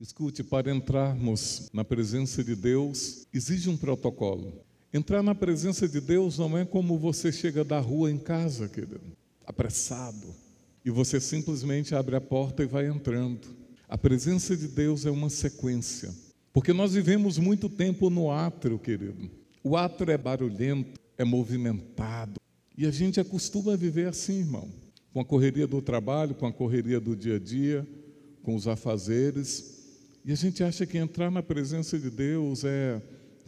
Escute, para entrarmos na presença de Deus, exige um protocolo. Entrar na presença de Deus não é como você chega da rua em casa, querido, apressado, e você simplesmente abre a porta e vai entrando. A presença de Deus é uma sequência, porque nós vivemos muito tempo no átrio, querido. O átrio é barulhento, é movimentado, e a gente acostuma a viver assim, irmão, com a correria do trabalho, com a correria do dia a dia, com os afazeres. E a gente acha que entrar na presença de Deus é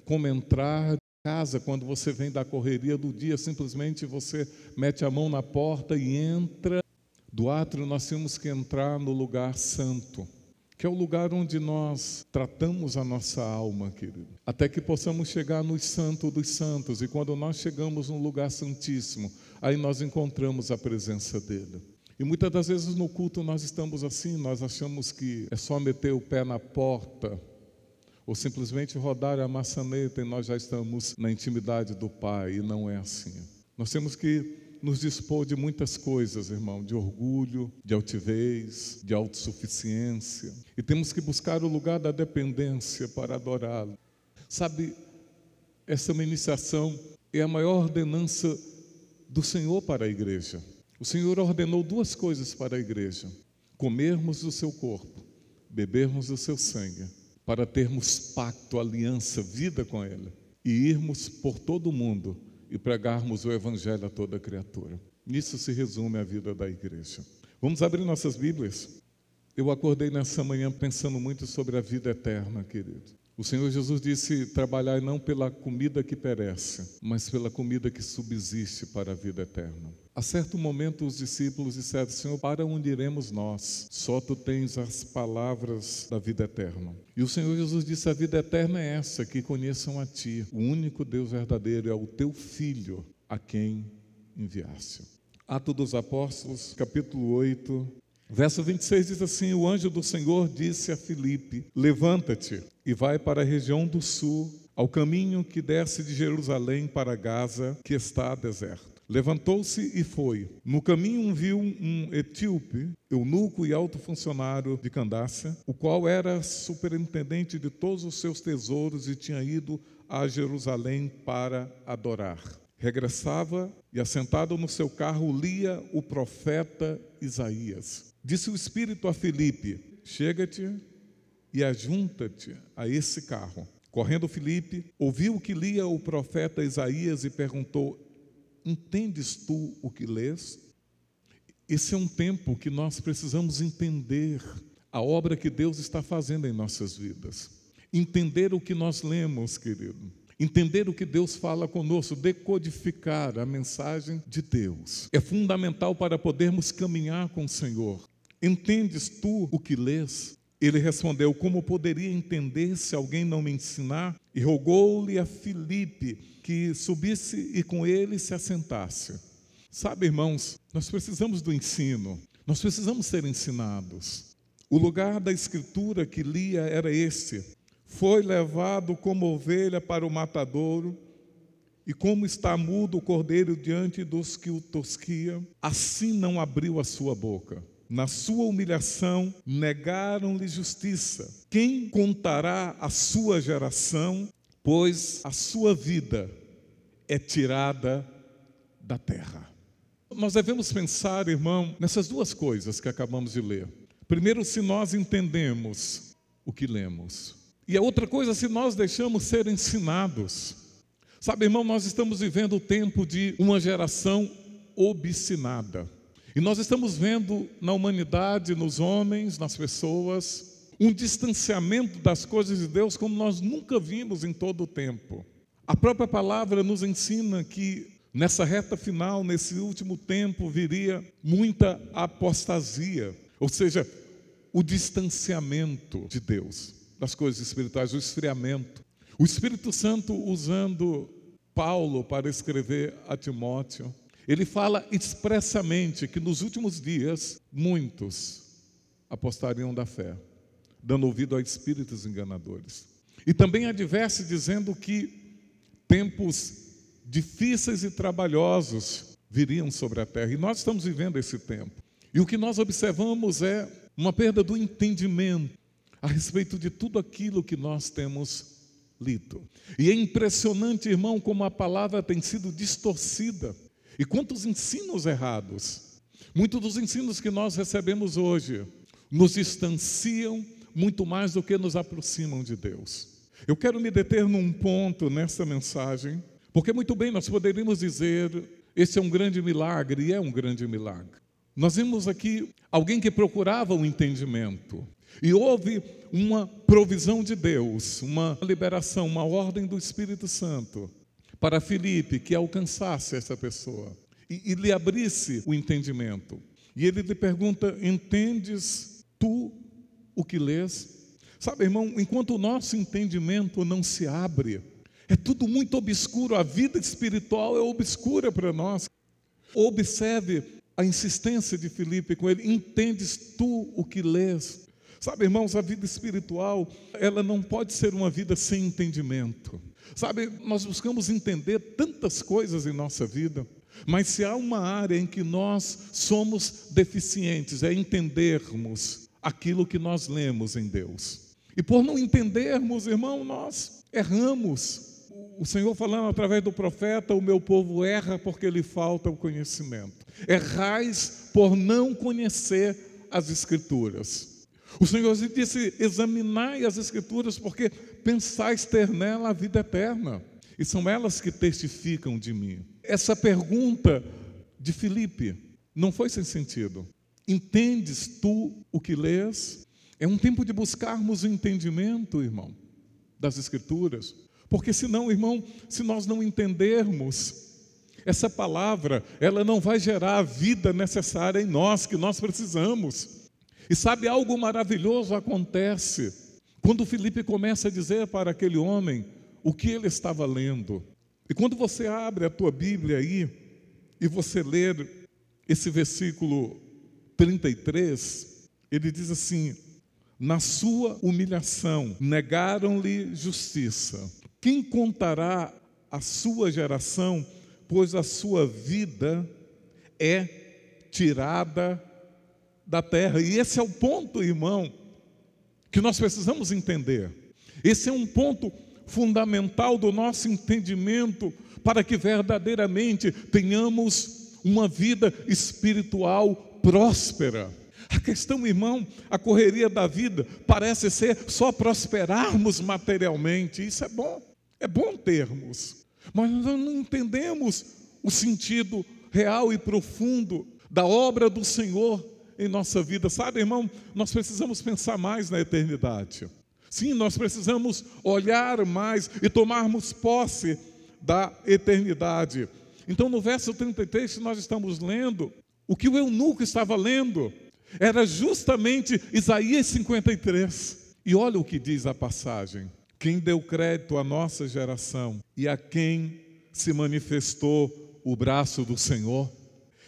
como entrar em casa quando você vem da correria do dia, simplesmente você mete a mão na porta e entra. Do átrio nós temos que entrar no lugar santo, que é o lugar onde nós tratamos a nossa alma, querido, até que possamos chegar no santo dos santos. E quando nós chegamos no lugar santíssimo, aí nós encontramos a presença dele. E muitas das vezes no culto nós estamos assim, nós achamos que é só meter o pé na porta ou simplesmente rodar a maçaneta e nós já estamos na intimidade do Pai, e não é assim. Nós temos que nos dispor de muitas coisas, irmão, de orgulho, de altivez, de autossuficiência, e temos que buscar o lugar da dependência para adorá-lo. Sabe, essa iniciação é a maior ordenança do Senhor para a igreja. O Senhor ordenou duas coisas para a igreja: comermos o seu corpo, bebermos o seu sangue, para termos pacto, aliança, vida com Ele, e irmos por todo o mundo e pregarmos o Evangelho a toda criatura. Nisso se resume a vida da igreja. Vamos abrir nossas Bíblias. Eu acordei nessa manhã pensando muito sobre a vida eterna, querido. O Senhor Jesus disse: Trabalhai não pela comida que perece, mas pela comida que subsiste para a vida eterna. A certo momento, os discípulos disseram: Senhor, para onde iremos nós? Só tu tens as palavras da vida eterna. E o Senhor Jesus disse: A vida eterna é essa, que conheçam a ti, o único Deus verdadeiro, é o teu Filho, a quem enviaste. Atos dos Apóstolos, capítulo 8, Verso 26 diz assim: O anjo do Senhor disse a Filipe: Levanta-te e vai para a região do sul, ao caminho que desce de Jerusalém para Gaza, que está deserto. Levantou-se e foi. No caminho viu um etíope, eunuco e alto funcionário de Candácia, o qual era superintendente de todos os seus tesouros e tinha ido a Jerusalém para adorar. Regressava e, assentado no seu carro, lia o profeta Isaías. Disse o Espírito a Filipe: Chega-te e ajunta-te a esse carro. Correndo Filipe, ouviu o que lia o profeta Isaías e perguntou: Entendes tu o que lês? Esse é um tempo que nós precisamos entender a obra que Deus está fazendo em nossas vidas. Entender o que nós lemos, querido. Entender o que Deus fala conosco, decodificar a mensagem de Deus. É fundamental para podermos caminhar com o Senhor. Entendes tu o que lês? Ele respondeu: Como poderia entender se alguém não me ensinar? E rogou-lhe a Filipe que subisse e com ele se assentasse. Sabe, irmãos, nós precisamos do ensino, nós precisamos ser ensinados. O lugar da escritura que lia era esse: Foi levado como ovelha para o matadouro, e como está mudo o cordeiro diante dos que o tosquiam, assim não abriu a sua boca. Na sua humilhação, negaram-lhe justiça. Quem contará a sua geração? Pois a sua vida é tirada da terra. Nós devemos pensar, irmão, nessas duas coisas que acabamos de ler. Primeiro, se nós entendemos o que lemos. E a outra coisa, se nós deixamos ser ensinados. Sabe, irmão, nós estamos vivendo o tempo de uma geração obstinada. E nós estamos vendo na humanidade, nos homens, nas pessoas, um distanciamento das coisas de Deus como nós nunca vimos em todo o tempo. A própria palavra nos ensina que nessa reta final, nesse último tempo, viria muita apostasia, ou seja, o distanciamento de Deus, das coisas espirituais, o esfriamento. O Espírito Santo usando Paulo para escrever a Timóteo, ele fala expressamente que nos últimos dias muitos apostariam da fé, dando ouvido a espíritos enganadores. E também adverte dizendo que tempos difíceis e trabalhosos viriam sobre a terra. E nós estamos vivendo esse tempo. E o que nós observamos é uma perda do entendimento. A respeito de tudo aquilo que nós temos lido. E é impressionante, irmão, como a palavra tem sido distorcida. E quantos ensinos errados. Muitos dos ensinos que nós recebemos hoje nos distanciam muito mais do que nos aproximam de Deus. Eu quero me deter num ponto nessa mensagem, porque muito bem nós poderíamos dizer: esse é um grande milagre, e é um grande milagre. Nós vimos aqui alguém que procurava o um entendimento, e houve uma provisão de Deus, uma liberação, uma ordem do Espírito Santo para Filipe que alcançasse essa pessoa e, e lhe abrisse o entendimento. E ele lhe pergunta: Entendes tu o que lês? Sabe, irmão, enquanto o nosso entendimento não se abre, é tudo muito obscuro, a vida espiritual é obscura para nós. Observe a insistência de Filipe com ele: Entendes tu o que lês? Sabe, irmãos, a vida espiritual, ela não pode ser uma vida sem entendimento. Sabe, nós buscamos entender tantas coisas em nossa vida, mas se há uma área em que nós somos deficientes, é entendermos aquilo que nós lemos em Deus. E por não entendermos, irmão, nós erramos. O Senhor falando através do profeta, o meu povo erra porque lhe falta o conhecimento. Errais por não conhecer as Escrituras. O Senhor disse: examinai as Escrituras, porque pensais ter nela a vida eterna, e são elas que testificam de mim. Essa pergunta de Filipe não foi sem sentido. Entendes tu o que lês? É um tempo de buscarmos o entendimento, irmão, das Escrituras, porque senão, irmão, se nós não entendermos, essa palavra, ela não vai gerar a vida necessária em nós que nós precisamos. E sabe, algo maravilhoso acontece quando Felipe começa a dizer para aquele homem o que ele estava lendo. E quando você abre a tua Bíblia aí e você ler esse versículo 33, ele diz assim: Na sua humilhação negaram-lhe justiça. Quem contará a sua geração, pois a sua vida é tirada da terra. E esse é o ponto, irmão, que nós precisamos entender. Esse é um ponto fundamental do nosso entendimento para que verdadeiramente tenhamos uma vida espiritual próspera. A questão, irmão, a correria da vida parece ser só prosperarmos materialmente. Isso é bom, é bom termos, mas nós não entendemos o sentido real e profundo da obra do Senhor em nossa vida. Sabe, irmão, nós precisamos pensar mais na eternidade. Sim, nós precisamos olhar mais e tomarmos posse da eternidade. Então, no verso 33 que nós estamos lendo, o que o eunuco estava lendo era justamente Isaías 53. E olha o que diz a passagem: quem deu crédito à nossa geração e a quem se manifestou o braço do Senhor?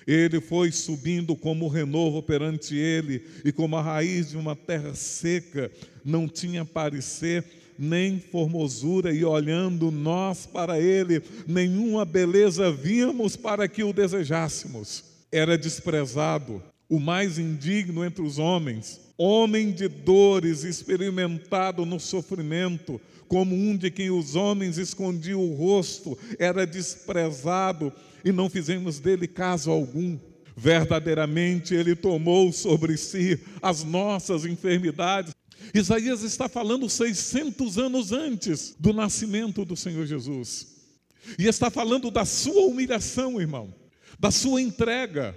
Ele foi subindo como renovo perante ele, e como a raiz de uma terra seca, não tinha parecer nem formosura, e olhando nós para ele, nenhuma beleza víamos para que o desejássemos. Era desprezado, o mais indigno entre os homens, homem de dores, experimentado no sofrimento, como um de quem os homens escondiam o rosto, era desprezado e não fizemos dele caso algum. Verdadeiramente ele tomou sobre si as nossas enfermidades. Isaías está falando 600 anos antes do nascimento do Senhor Jesus. E está falando da sua humilhação, irmão, da sua entrega,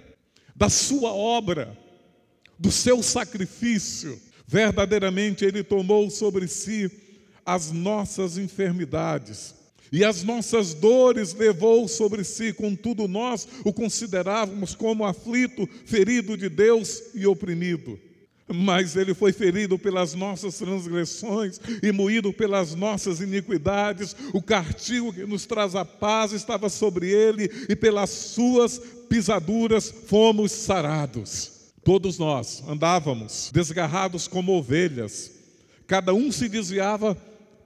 da sua obra, do seu sacrifício. Verdadeiramente ele tomou sobre si as nossas enfermidades e as nossas dores levou sobre si, contudo nós o considerávamos como aflito, ferido de Deus e oprimido. Mas ele foi ferido pelas nossas transgressões e moído pelas nossas iniquidades. O castigo que nos traz a paz estava sobre ele, e pelas suas pisaduras fomos sarados. Todos nós andávamos desgarrados como ovelhas, cada um se desviava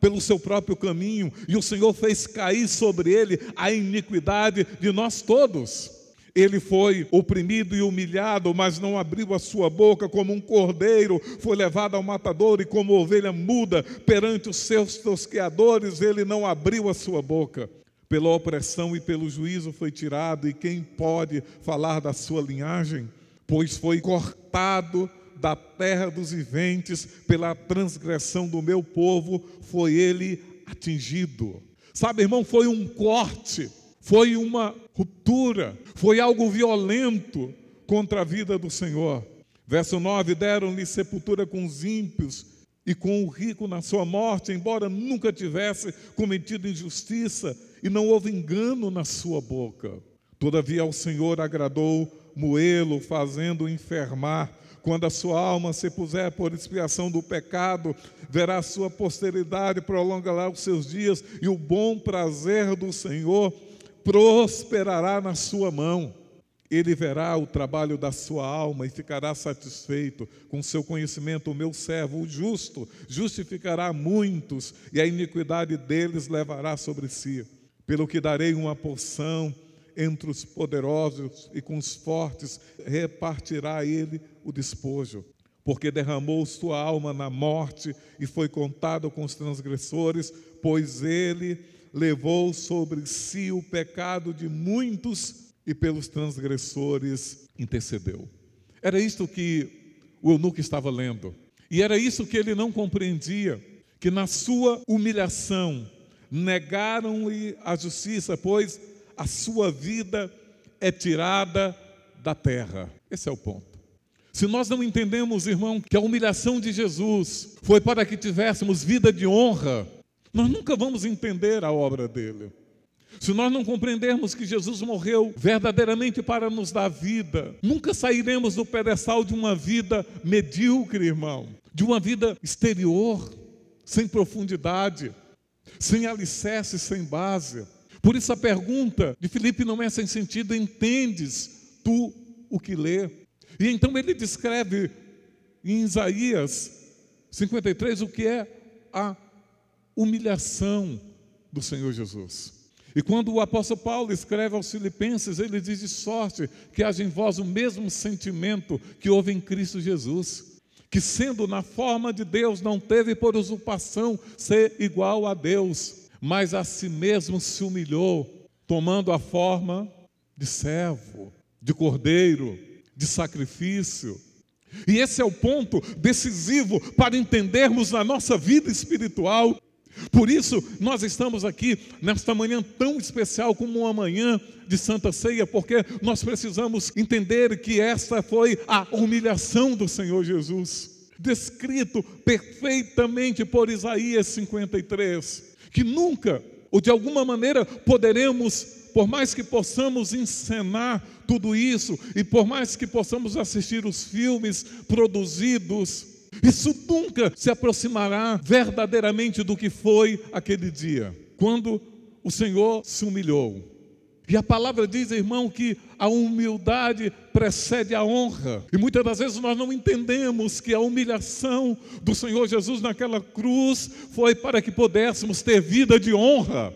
pelo seu próprio caminho, e o Senhor fez cair sobre ele a iniquidade de nós todos. Ele foi oprimido e humilhado, mas não abriu a sua boca, como um cordeiro foi levado ao matador, e como ovelha muda perante os seus tosqueadores, ele não abriu a sua boca. Pela opressão e pelo juízo foi tirado, e quem pode falar da sua linhagem? Pois foi cortado da terra dos viventes, pela transgressão do meu povo, foi ele atingido. Sabe, irmão, foi um corte foi uma ruptura, foi algo violento contra a vida do Senhor. Verso 9: Deram-lhe sepultura com os ímpios e com o rico na sua morte, embora nunca tivesse cometido injustiça e não houve engano na sua boca. Todavia ao Senhor agradou moê-lo, fazendo-o enfermar. Quando a sua alma se puser por expiação do pecado, verá a sua posteridade, prolongará os seus dias, e o bom prazer do Senhor prosperará na sua mão. Ele verá o trabalho da sua alma e ficará satisfeito com seu conhecimento. O meu servo, o justo, justificará muitos e a iniquidade deles levará sobre si. Pelo que darei uma porção entre os poderosos e com os fortes repartirá ele o despojo. Porque derramou sua alma na morte e foi contado com os transgressores, pois ele levou sobre si o pecado de muitos e pelos transgressores intercedeu. Era isto que o eunuco estava lendo. E era isso que ele não compreendia, que na sua humilhação negaram-lhe a justiça, pois a sua vida é tirada da terra. Esse é o ponto. Se nós não entendemos, irmão, que a humilhação de Jesus foi para que tivéssemos vida de honra, nós nunca vamos entender a obra dele. Se nós não compreendermos que Jesus morreu verdadeiramente para nos dar vida, nunca sairemos do pedestal de uma vida medíocre, irmão, de uma vida exterior, sem profundidade, sem alicerce, sem base. Por isso a pergunta de Filipe não é sem sentido, entendes tu o que lê? E então ele descreve em Isaías 53 o que é a humilhação do Senhor Jesus. E quando o apóstolo Paulo escreve aos Filipenses, ele diz de sorte que haja em vós o mesmo sentimento que houve em Cristo Jesus, que sendo na forma de Deus, não teve por usurpação ser igual a Deus, mas a si mesmo se humilhou, tomando a forma de servo, de cordeiro, de sacrifício. E esse é o ponto decisivo para entendermos na nossa vida espiritual por isso, nós estamos aqui nesta manhã tão especial como uma manhã de Santa Ceia, porque nós precisamos entender que esta foi a humilhação do Senhor Jesus, descrito perfeitamente por Isaías 53, que nunca, ou de alguma maneira, poderemos, por mais que possamos encenar tudo isso, e por mais que possamos assistir os filmes produzidos, isso nunca se aproximará verdadeiramente do que foi aquele dia, quando o Senhor se humilhou. E a palavra diz, irmão, que a humildade precede a honra. E muitas das vezes nós não entendemos que a humilhação do Senhor Jesus naquela cruz foi para que pudéssemos ter vida de honra.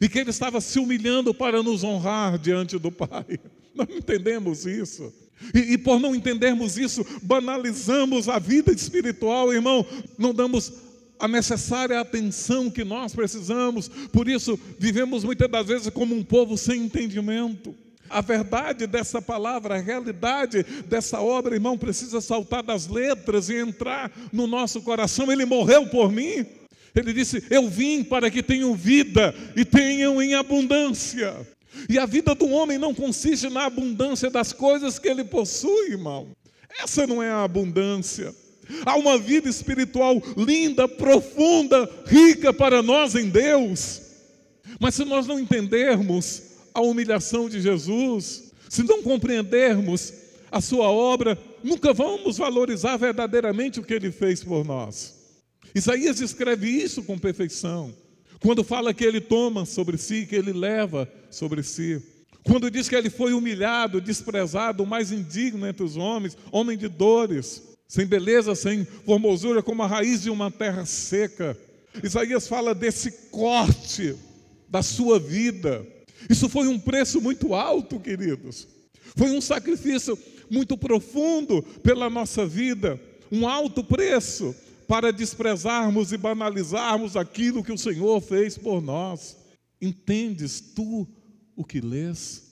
E que Ele estava se humilhando para nos honrar diante do Pai. Não entendemos isso. E, e, por não entendermos isso, banalizamos a vida espiritual, irmão, não damos a necessária atenção que nós precisamos, por isso vivemos muitas das vezes como um povo sem entendimento. A verdade dessa palavra, a realidade dessa obra, irmão, precisa saltar das letras e entrar no nosso coração. Ele morreu por mim. Ele disse: Eu vim para que tenham vida e tenham em abundância. E a vida do homem não consiste na abundância das coisas que ele possui, irmão. Essa não é a abundância. Há uma vida espiritual linda, profunda, rica para nós em Deus. Mas se nós não entendermos a humilhação de Jesus, se não compreendermos a sua obra, nunca vamos valorizar verdadeiramente o que ele fez por nós. Isaías escreve isso com perfeição. Quando fala que ele toma sobre si, que ele leva sobre si. Quando diz que ele foi humilhado, desprezado, o mais indigno entre os homens, homem de dores, sem beleza, sem formosura, como a raiz de uma terra seca. Isaías fala desse corte da sua vida. Isso foi um preço muito alto, queridos. Foi um sacrifício muito profundo pela nossa vida, um alto preço para desprezarmos e banalizarmos aquilo que o Senhor fez por nós. Entendes tu o que lês?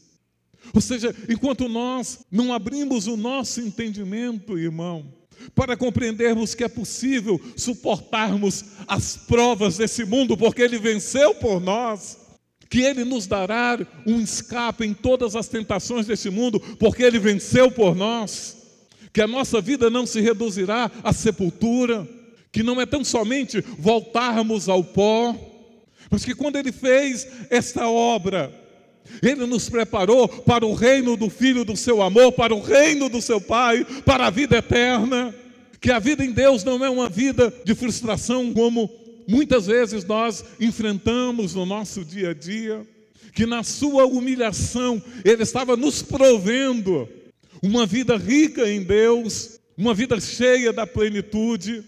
Ou seja, enquanto nós não abrimos o nosso entendimento, irmão, para compreendermos que é possível suportarmos as provas desse mundo, porque Ele venceu por nós, que Ele nos dará um escape em todas as tentações desse mundo, porque Ele venceu por nós, que a nossa vida não se reduzirá à sepultura, que não é tão somente voltarmos ao pó, mas que quando Ele fez esta obra, ele nos preparou para o reino do Filho do seu amor, para o reino do seu Pai, para a vida eterna. Que a vida em Deus não é uma vida de frustração, como muitas vezes nós enfrentamos no nosso dia a dia. Que na sua humilhação Ele estava nos provendo uma vida rica em Deus, uma vida cheia da plenitude.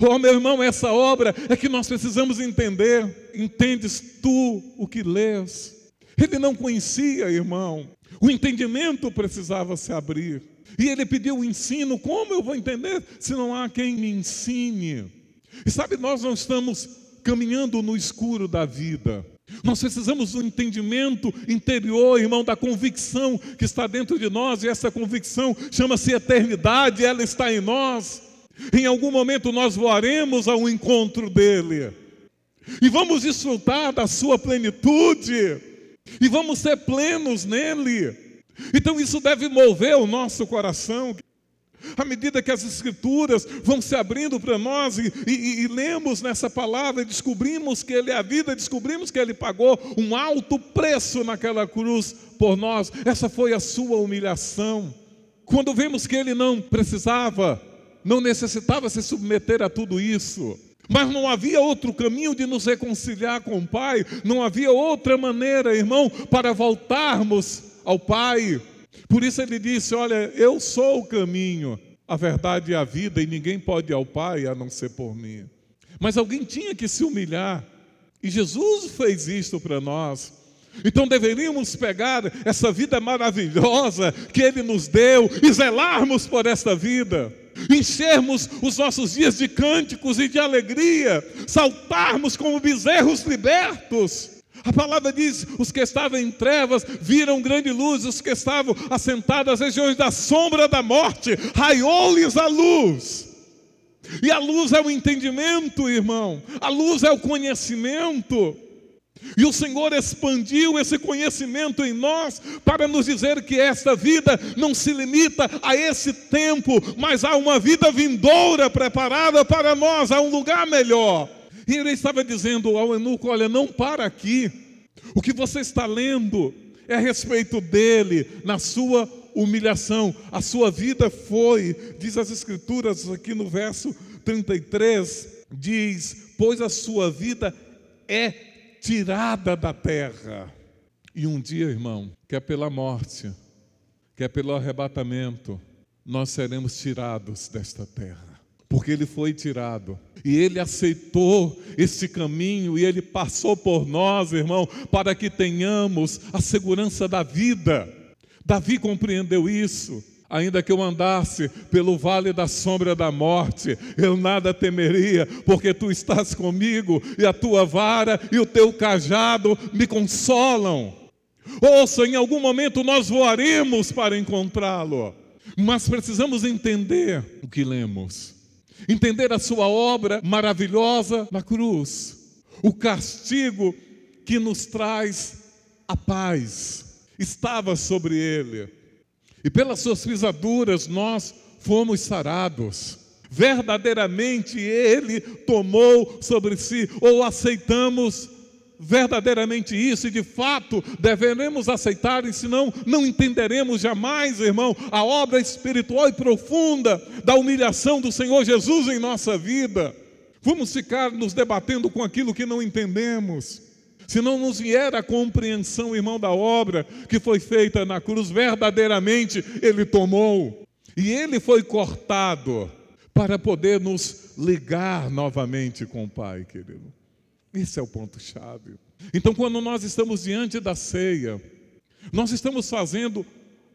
Oh, meu irmão, essa obra é que nós precisamos entender. Entendes tu o que lês? Ele não conhecia, irmão. O entendimento precisava se abrir. E ele pediu o ensino. Como eu vou entender se não há quem me ensine? E sabe, nós não estamos caminhando no escuro da vida. Nós precisamos do entendimento interior, irmão, da convicção que está dentro de nós, e essa convicção chama-se eternidade, ela está em nós. Em algum momento nós voaremos ao encontro dele, e vamos desfrutar da sua plenitude e vamos ser plenos nele. Então isso deve mover o nosso coração. À medida que as Escrituras vão se abrindo para nós e, e, e, lemos nessa palavra, e descobrimos que Ele é a vida, descobrimos que Ele pagou um alto preço naquela cruz por nós, essa foi a sua humilhação. Quando vemos que Ele não precisava, não necessitava se submeter a tudo isso, mas não havia outro caminho de nos reconciliar com o Pai, não havia outra maneira, irmão, para voltarmos ao Pai. Por isso ele disse: Olha, eu sou o caminho, a verdade e a vida, e ninguém pode ir ao Pai a não ser por mim. Mas alguém tinha que se humilhar, e Jesus fez isto para nós. Então deveríamos pegar essa vida maravilhosa que Ele nos deu e zelarmos por esta vida enchermos os nossos dias de cânticos e de alegria, saltarmos como bezerros libertos. A palavra diz: os que estavam em trevas viram grande luz, os que estavam assentados nas regiões da sombra da morte, raiou-lhes a luz. E a luz é o entendimento, irmão, a luz é o conhecimento. E o Senhor expandiu esse conhecimento em nós para nos dizer que esta vida não se limita a esse tempo, mas há uma vida vindoura preparada para nós, há um lugar melhor. E ele estava dizendo ao eunuco: Olha, não para aqui. O que você está lendo é a respeito dele, na sua humilhação. A sua vida foi, diz as Escrituras aqui no verso 33, diz: Pois a sua vida é tirada da terra. E um dia, irmão, quer pela morte, quer pelo arrebatamento, nós seremos tirados desta terra. Porque ele foi tirado e ele aceitou esse caminho e ele passou por nós, irmão, para que tenhamos a segurança da vida. Davi compreendeu isso. Ainda que eu andasse pelo vale da sombra da morte, eu nada temeria, porque tu estás comigo, e a tua vara e o teu cajado me consolam. Ouça, em algum momento nós voaremos para encontrá-lo, mas precisamos entender o que lemos, entender a sua obra maravilhosa na cruz, o castigo que nos traz a paz, estava sobre ele e pelas suas pisaduras nós fomos sarados. Verdadeiramente Ele tomou sobre si, ou aceitamos verdadeiramente isso, e de fato devemos aceitar, e senão não entenderemos jamais, irmão, a obra espiritual e profunda da humilhação do Senhor Jesus em nossa vida. Vamos ficar nos debatendo com aquilo que não entendemos se não nos vier a compreensão, irmão, da obra que foi feita na cruz, verdadeiramente Ele tomou. E Ele foi cortado para poder nos ligar novamente com o Pai, querido. Esse é o ponto-chave. Então, quando nós estamos diante da ceia, nós estamos fazendo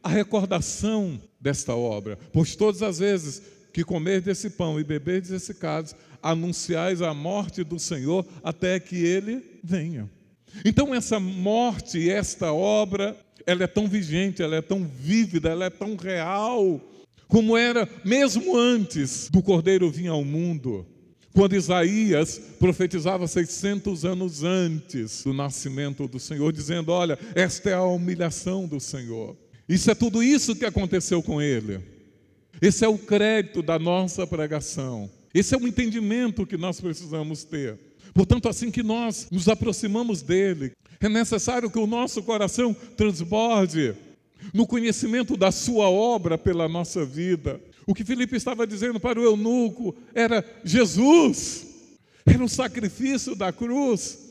a recordação desta obra, pois todas as vezes que comer desse pão e beber desse cálice, anunciais a morte do Senhor até que ele venha. Então essa morte, esta obra, ela é tão vigente, ela é tão vívida, ela é tão real, como era mesmo antes do Cordeiro vir ao mundo. Quando Isaías profetizava 600 anos antes do nascimento do Senhor, dizendo: Olha, esta é a humilhação do Senhor. Isso é tudo isso que aconteceu com ele. Esse é o crédito da nossa pregação. Esse é o entendimento que nós precisamos ter. Portanto, assim que nós nos aproximamos dele, é necessário que o nosso coração transborde no conhecimento da sua obra pela nossa vida. O que Filipe estava dizendo para o eunuco era Jesus, era o sacrifício da cruz,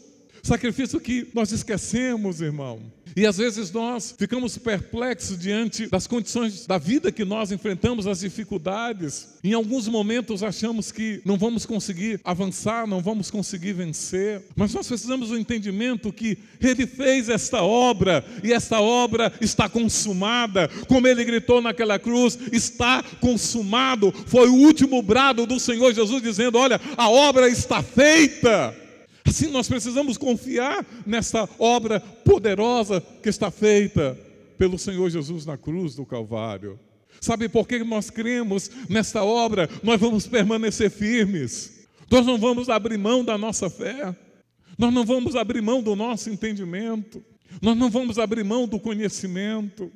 sacrifício que nós esquecemos, irmão. E às vezes nós ficamos perplexos diante das condições da vida que nós enfrentamos, as dificuldades. Em alguns momentos achamos que não vamos conseguir avançar, não vamos conseguir vencer. Mas nós precisamos do entendimento que Ele fez esta obra e esta obra está consumada. Como Ele gritou naquela cruz: está consumado. Foi o último brado do Senhor Jesus dizendo: Olha, a obra está feita. Assim nós precisamos confiar nessa obra poderosa que está feita pelo Senhor Jesus na cruz do Calvário. Sabe por que nós cremos nessa obra? Nós vamos permanecer firmes. Nós não vamos abrir mão da nossa fé. Nós não vamos abrir mão do nosso entendimento. Nós não vamos abrir mão do conhecimento.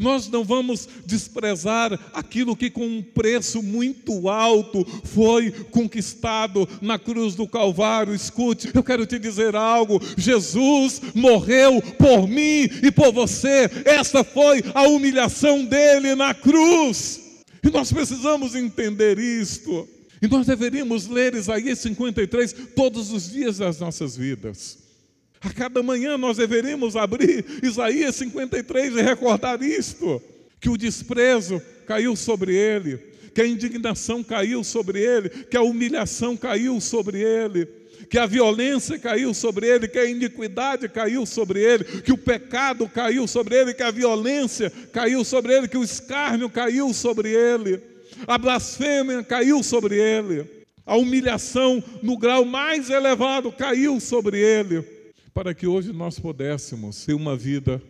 Nós não vamos desprezar aquilo que, com um preço muito alto, foi conquistado na cruz do Calvário. Escute, eu quero te dizer algo: Jesus morreu por mim e por você. Esta foi a humilhação dele na cruz. E nós precisamos entender isto. E nós deveríamos ler Isaías 53 todos os dias das nossas vidas. A cada manhã nós deveríamos abrir Isaías 53 e recordar isto: que o desprezo caiu sobre ele, que a indignação caiu sobre ele, que a humilhação caiu sobre ele, que a violência caiu sobre ele, que a iniquidade caiu sobre ele, que o pecado caiu sobre ele, que a violência caiu sobre ele, que o escárnio caiu sobre ele, a blasfêmia caiu sobre ele, a humilhação no grau mais elevado caiu sobre ele para que hoje nós pudéssemos ter uma vida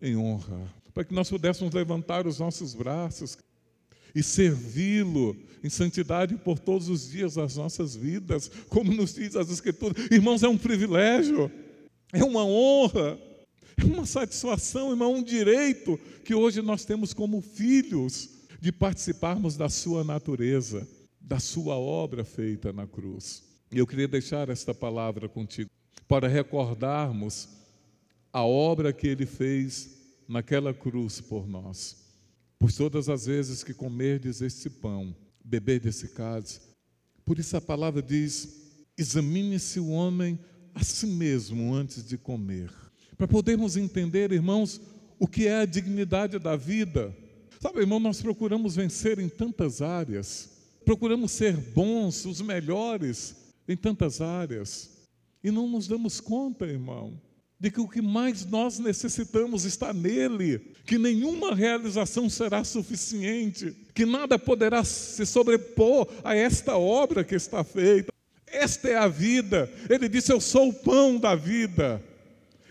em honra, para que nós pudéssemos levantar os nossos braços e servi-lo em santidade por todos os dias das nossas vidas, como nos diz as Escrituras. Irmãos, é um privilégio, é uma honra, é uma satisfação, irmão, um direito que hoje nós temos como filhos de participarmos da Sua natureza, da Sua obra feita na cruz. E eu queria deixar esta palavra contigo para recordarmos a obra que ele fez naquela cruz por nós. Pois todas as vezes que comerdes este pão, beber desse cálice, por isso a palavra diz: examine-se o homem a si mesmo antes de comer. Para podermos entender, irmãos, o que é a dignidade da vida. Sabe, irmão, nós procuramos vencer em tantas áreas, procuramos ser bons, os melhores em tantas áreas. E não nos damos conta, irmão, de que o que mais nós necessitamos está nele, que nenhuma realização será suficiente, que nada poderá se sobrepor a esta obra que está feita. Esta é a vida. Ele disse: Eu sou o pão da vida.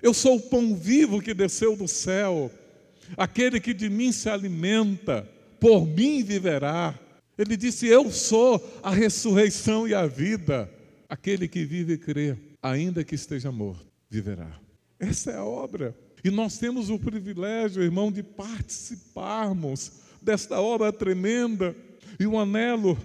Eu sou o pão vivo que desceu do céu. Aquele que de mim se alimenta, por mim viverá. Ele disse: Eu sou a ressurreição e a vida. Aquele que vive e crê ainda que esteja morto, viverá. Essa é a obra. E nós temos o privilégio, irmão, de participarmos desta obra tremenda. E o anelo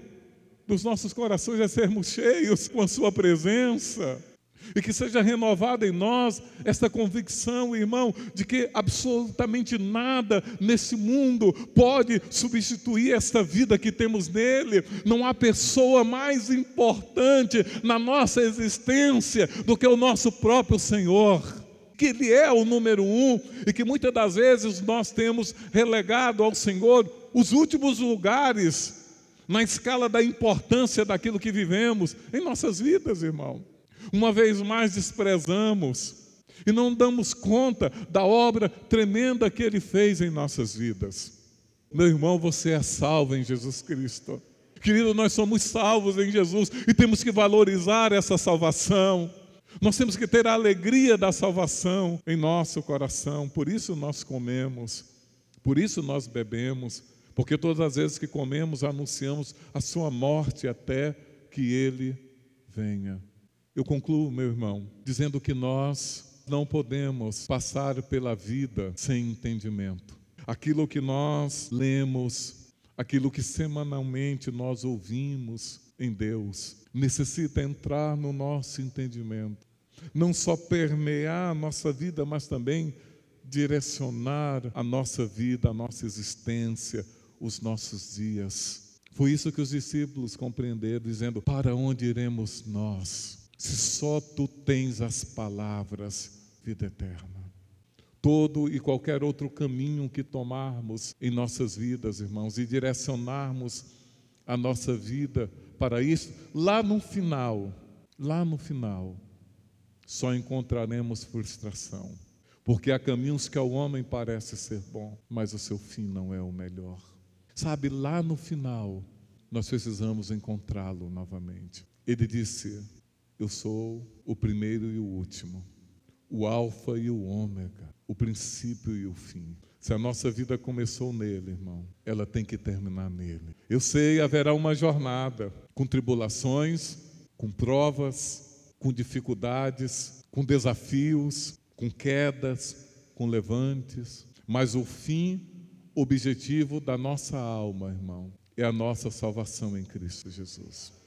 dos nossos corações é sermos cheios com a Sua presença e que seja renovada em nós esta convicção, irmão, de que absolutamente nada nesse mundo pode substituir esta vida que temos nele. Não há pessoa mais importante na nossa existência do que o nosso próprio Senhor. Que Ele é o número um e que muitas das vezes nós temos relegado ao Senhor os últimos lugares na escala da importância daquilo que vivemos em nossas vidas, irmão. Uma vez mais desprezamos e não damos conta da obra tremenda que Ele fez em nossas vidas. Meu irmão, você é salvo em Jesus Cristo. Querido, nós somos salvos em Jesus e temos que valorizar essa salvação. Nós temos que ter a alegria da salvação em nosso coração. Por isso nós comemos, por isso nós bebemos, porque todas as vezes que comemos anunciamos a sua morte até que ele venha. Eu concluo, meu irmão, dizendo que nós não podemos passar pela vida sem entendimento. Aquilo que nós lemos, aquilo que semanalmente nós ouvimos em Deus, necessita entrar no nosso entendimento. Não só permear a nossa vida, mas também direcionar a nossa vida, a nossa existência, os nossos dias. Foi isso que os discípulos compreenderam, dizendo: Para onde iremos nós? Se só tu tens as palavras, vida eterna. Todo e qualquer outro caminho que tomarmos em nossas vidas, irmãos, e direcionarmos a nossa vida para isso, lá no final, lá no final, só encontraremos frustração. Porque há caminhos que ao homem parece ser bom, mas o seu fim não é o melhor. Sabe, lá no final, nós precisamos encontrá-lo novamente. Ele disse: Eu sou o primeiro e o último, o Alfa e o Ômega, o princípio e o fim. Se a nossa vida começou nele, irmão, ela tem que terminar nele. Eu sei, haverá uma jornada com tribulações, com provas, com dificuldades, com desafios, com quedas, com levantes, mas o fim objetivo da nossa alma, irmão, é a nossa salvação em Cristo Jesus.